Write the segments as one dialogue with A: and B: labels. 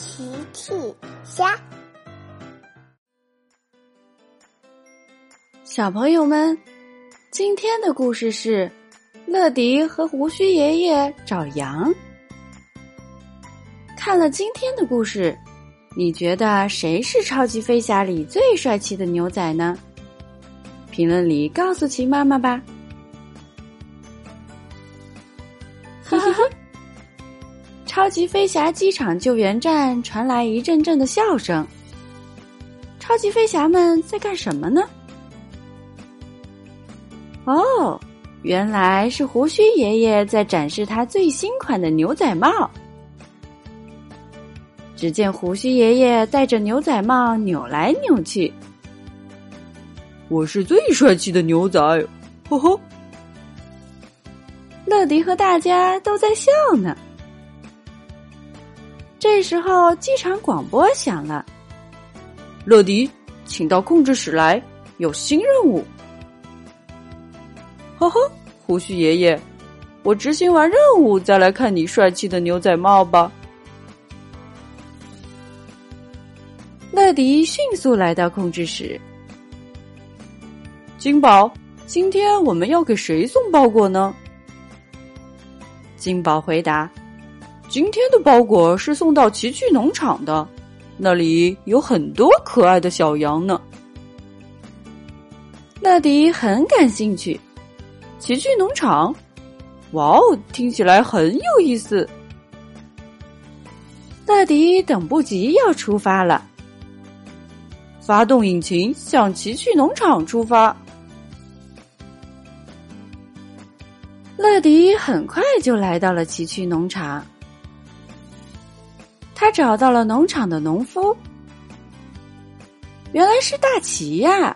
A: 奇趣虾，
B: 小朋友们，今天的故事是乐迪和胡须爷爷找羊。看了今天的故事，你觉得谁是超级飞侠里最帅气的牛仔呢？评论里告诉奇妈妈吧。超级飞侠机场救援站传来一阵阵的笑声。超级飞侠们在干什么呢？哦，原来是胡须爷爷在展示他最新款的牛仔帽。只见胡须爷爷戴着牛仔帽扭来扭去。
C: 我是最帅气的牛仔，呵呵。
B: 乐迪和大家都在笑呢。这时候，机场广播响了：“
C: 乐迪，请到控制室来，有新任务。”呵呵，胡须爷爷，我执行完任务再来看你帅气的牛仔帽吧。
B: 乐迪迅速来到控制室。
C: 金宝，今天我们要给谁送包裹呢？
B: 金宝回答。
C: 今天的包裹是送到奇趣农场的，那里有很多可爱的小羊呢。
B: 乐迪很感兴趣，
C: 奇趣农场，哇哦，听起来很有意思。
B: 乐迪等不及要出发了，
C: 发动引擎，向奇趣农场出发。
B: 乐迪很快就来到了奇趣农场。他找到了农场的农夫，原来是大奇呀！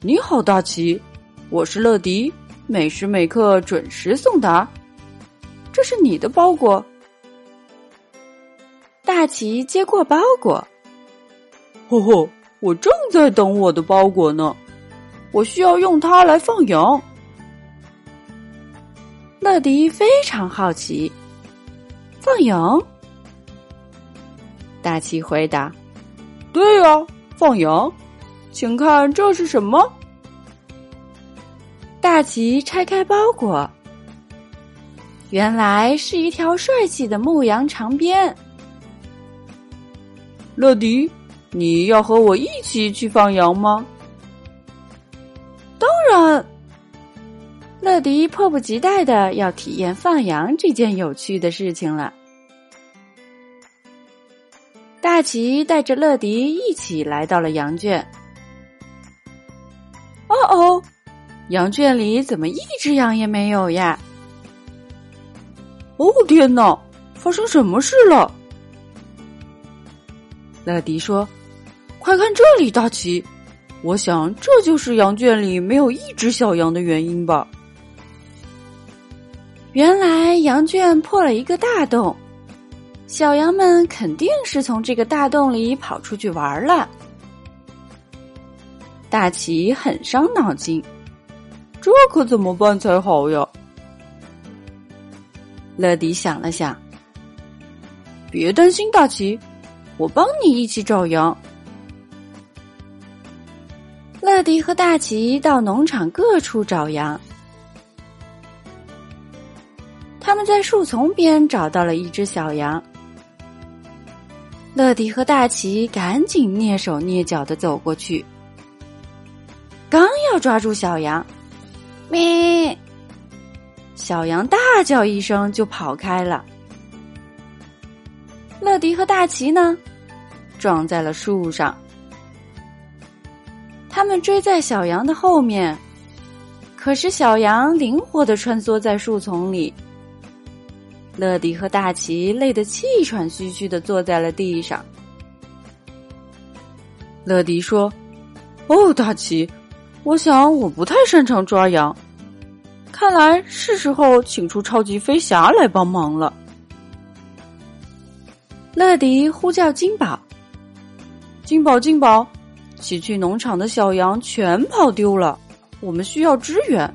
C: 你好，大奇，我是乐迪，每时每刻准时送达。这是你的包裹。
B: 大奇接过包裹，
C: 呵呵，我正在等我的包裹呢，我需要用它来放羊。
B: 乐迪非常好奇。放羊，
C: 大奇回答：“对呀，放羊，请看这是什么？”
B: 大奇拆开包裹，原来是一条帅气的牧羊长鞭。
C: 乐迪，你要和我一起去放羊吗？
B: 当然。乐迪迫不及待的要体验放羊这件有趣的事情了。大奇带着乐迪一起来到了羊圈。哦哦，羊圈里怎么一只羊也没有呀？
C: 哦天哪，发生什么事了？
B: 乐迪说：“
C: 快看这里，大奇，我想这就是羊圈里没有一只小羊的原因吧。”
B: 原来羊圈破了一个大洞，小羊们肯定是从这个大洞里跑出去玩了。大奇很伤脑筋，
C: 这可怎么办才好呀？
B: 乐迪想了想，
C: 别担心，大奇，我帮你一起找羊。
B: 乐迪和大奇到农场各处找羊。他们在树丛边找到了一只小羊，乐迪和大奇赶紧蹑手蹑脚的走过去，刚要抓住小羊，咩！小羊大叫一声就跑开了。乐迪和大奇呢，撞在了树上。他们追在小羊的后面，可是小羊灵活的穿梭在树丛里。乐迪和大奇累得气喘吁吁的坐在了地上。
C: 乐迪说：“哦，大奇，我想我不太擅长抓羊，看来是时候请出超级飞侠来帮忙了。”
B: 乐迪呼叫金宝：“
C: 金宝，金宝，奇趣农场的小羊全跑丢了，我们需要支援。”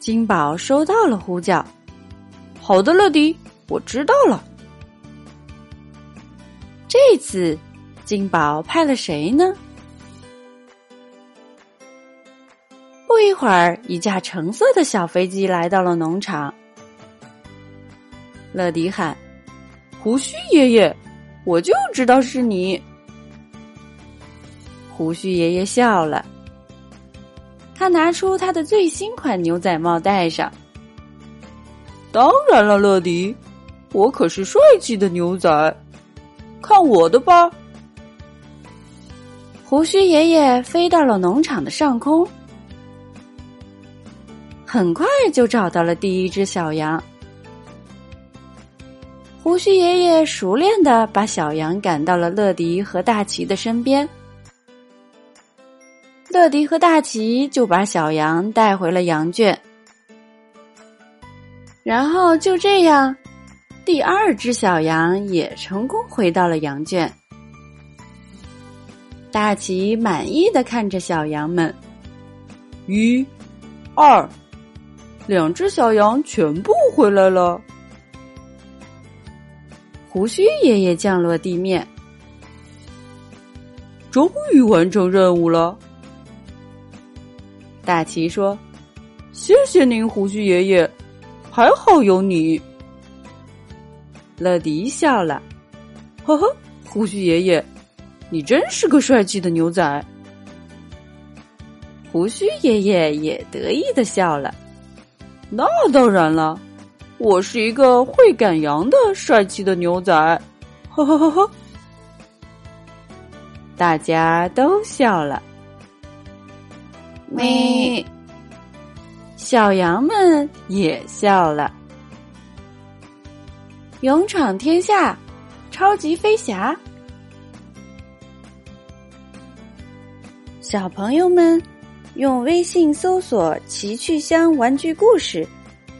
B: 金宝收到了呼叫。
C: 好的，乐迪，我知道了。
B: 这次，金宝派了谁呢？不一会儿，一架橙色的小飞机来到了农场。乐迪喊：“
C: 胡须爷爷，我就知道是你。”
B: 胡须爷爷笑了，他拿出他的最新款牛仔帽戴上。
C: 当然了，乐迪，我可是帅气的牛仔。看我的吧！
B: 胡须爷爷飞到了农场的上空，很快就找到了第一只小羊。胡须爷爷熟练的把小羊赶到了乐迪和大奇的身边，乐迪和大奇就把小羊带回了羊圈，然后就这样。第二只小羊也成功回到了羊圈。大奇满意的看着小羊们，
C: 一、二，两只小羊全部回来了。
B: 胡须爷爷降落地面，
C: 终于完成任务了。
B: 大奇说：“
C: 谢谢您，胡须爷爷，还好有你。”
B: 乐迪笑了，
C: 呵呵，胡须爷爷，你真是个帅气的牛仔。
B: 胡须爷爷也得意的笑了，
C: 那当然了，我是一个会赶羊的帅气的牛仔。呵呵呵呵，
B: 大家都笑了。
A: 咪，
B: 小羊们也笑了。勇闯天下，超级飞侠！小朋友们，用微信搜索“奇趣箱玩具故事”，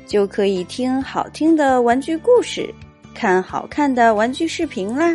B: 就可以听好听的玩具故事，看好看的玩具视频啦。